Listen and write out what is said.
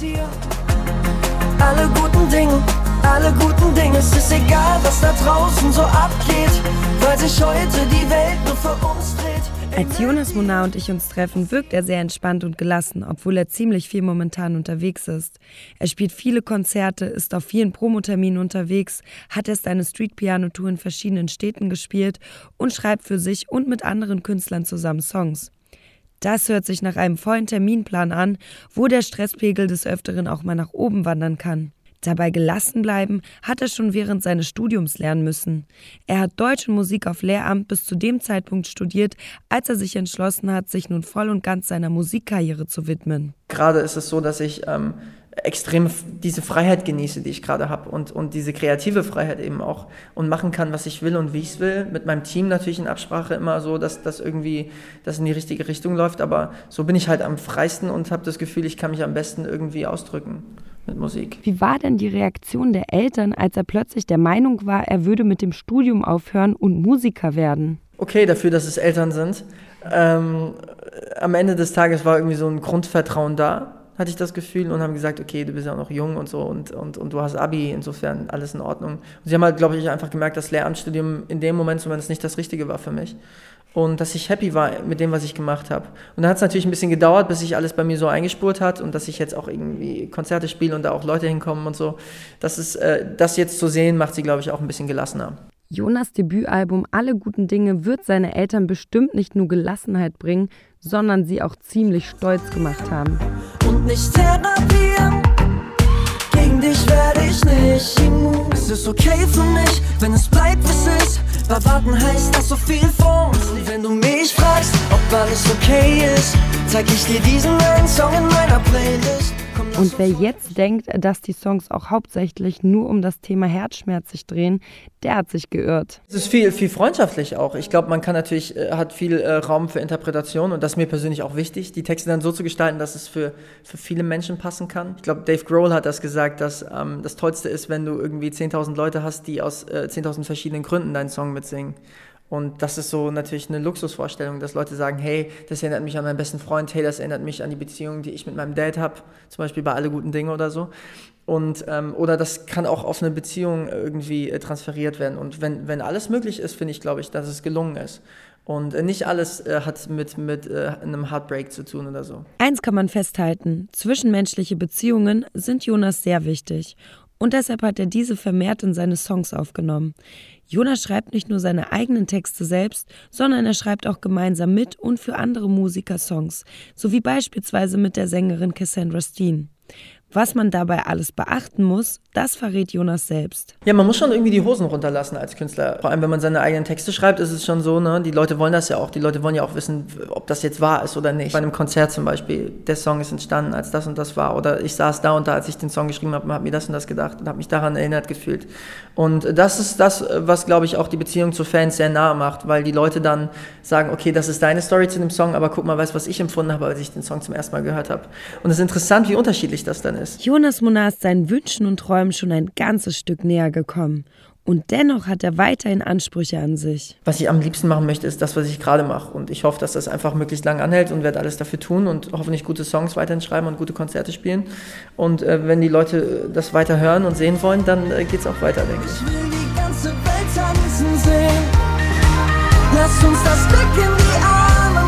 hier. Alle guten Dinge, alle guten Dinge. Es ist egal, was da draußen so abgeht, weil sich heute die Welt nur für uns dreht. Als Jonas Monar und ich uns treffen, wirkt er sehr entspannt und gelassen, obwohl er ziemlich viel momentan unterwegs ist. Er spielt viele Konzerte, ist auf vielen Promoterminen unterwegs, hat erst eine Street-Piano-Tour in verschiedenen Städten gespielt und schreibt für sich und mit anderen Künstlern zusammen Songs. Das hört sich nach einem vollen Terminplan an, wo der Stresspegel des Öfteren auch mal nach oben wandern kann. Dabei gelassen bleiben hat er schon während seines Studiums lernen müssen. Er hat Deutsch und Musik auf Lehramt bis zu dem Zeitpunkt studiert, als er sich entschlossen hat, sich nun voll und ganz seiner Musikkarriere zu widmen. Gerade ist es so, dass ich ähm, extrem diese Freiheit genieße, die ich gerade habe und, und diese kreative Freiheit eben auch und machen kann, was ich will und wie ich es will. Mit meinem Team natürlich in Absprache immer so, dass das irgendwie das in die richtige Richtung läuft, aber so bin ich halt am freisten und habe das Gefühl, ich kann mich am besten irgendwie ausdrücken mit Musik. Wie war denn die Reaktion der Eltern, als er plötzlich der Meinung war, er würde mit dem Studium aufhören und Musiker werden? Okay, dafür, dass es Eltern sind. Ähm, am Ende des Tages war irgendwie so ein Grundvertrauen da, hatte ich das Gefühl, und haben gesagt, okay, du bist ja auch noch jung und so und, und, und du hast Abi, insofern alles in Ordnung. Und sie haben halt, glaube ich, einfach gemerkt, dass Lehramtsstudium in dem Moment zumindest nicht das Richtige war für mich und dass ich happy war mit dem, was ich gemacht habe. Und dann hat es natürlich ein bisschen gedauert, bis sich alles bei mir so eingespurt hat und dass ich jetzt auch irgendwie Konzerte spiele und da auch Leute hinkommen und so. Das ist, äh, das jetzt zu sehen, macht sie, glaube ich, auch ein bisschen gelassener. Jonas Debütalbum Alle guten Dinge wird seine Eltern bestimmt nicht nur Gelassenheit bringen, sondern sie auch ziemlich stolz gemacht haben. Und nicht therapieren, gegen dich werde ich nicht. Es ist okay für mich, wenn es bleibt, wie es ist. Bei Warten heißt das so viel vor uns. Und wenn du mich fragst, ob alles okay ist, zeig ich dir diesen einen Song in meiner Playlist. Und wer jetzt denkt, dass die Songs auch hauptsächlich nur um das Thema Herzschmerz sich drehen, der hat sich geirrt. Es ist viel, viel freundschaftlich auch. Ich glaube, man kann natürlich, äh, hat viel äh, Raum für Interpretation und das ist mir persönlich auch wichtig, die Texte dann so zu gestalten, dass es für, für viele Menschen passen kann. Ich glaube, Dave Grohl hat das gesagt, dass ähm, das Tollste ist, wenn du irgendwie 10.000 Leute hast, die aus äh, 10.000 verschiedenen Gründen deinen Song mitsingen. Und das ist so natürlich eine Luxusvorstellung, dass Leute sagen, hey, das erinnert mich an meinen besten Freund, hey, das erinnert mich an die Beziehung, die ich mit meinem Dad habe, zum Beispiel bei Alle guten Dinge oder so. Und, ähm, oder das kann auch auf eine Beziehung irgendwie äh, transferiert werden. Und wenn, wenn alles möglich ist, finde ich, glaube ich, dass es gelungen ist. Und äh, nicht alles äh, hat mit, mit äh, einem Heartbreak zu tun oder so. Eins kann man festhalten, zwischenmenschliche Beziehungen sind Jonas sehr wichtig. Und deshalb hat er diese vermehrt in seine Songs aufgenommen. Jonas schreibt nicht nur seine eigenen Texte selbst, sondern er schreibt auch gemeinsam mit und für andere Musiker Songs, sowie beispielsweise mit der Sängerin Cassandra Steen. Was man dabei alles beachten muss, das verrät Jonas selbst. Ja, man muss schon irgendwie die Hosen runterlassen als Künstler. Vor allem, wenn man seine eigenen Texte schreibt, ist es schon so, ne? Die Leute wollen das ja auch. Die Leute wollen ja auch wissen, ob das jetzt wahr ist oder nicht. Bei einem Konzert zum Beispiel, der Song ist entstanden, als das und das war. Oder ich saß da und da, als ich den Song geschrieben habe, habe mir das und das gedacht und habe mich daran erinnert gefühlt. Und das ist das, was, glaube ich, auch die Beziehung zu Fans sehr nahe macht, weil die Leute dann sagen, okay, das ist deine Story zu dem Song, aber guck mal, weißt was ich empfunden habe, als ich den Song zum ersten Mal gehört habe. Und es ist interessant, wie unterschiedlich das dann ist. Jonas Monar ist seinen Wünschen und Träumen schon ein ganzes Stück näher gekommen. Und dennoch hat er weiterhin Ansprüche an sich. Was ich am liebsten machen möchte, ist das, was ich gerade mache. Und ich hoffe, dass das einfach möglichst lang anhält und werde alles dafür tun und hoffentlich gute Songs weiterhin schreiben und gute Konzerte spielen. Und äh, wenn die Leute das weiter hören und sehen wollen, dann äh, geht es auch weiter, denke ich. Ich will die ganze Welt tanzen sehen. Lass uns das Glück in die Arme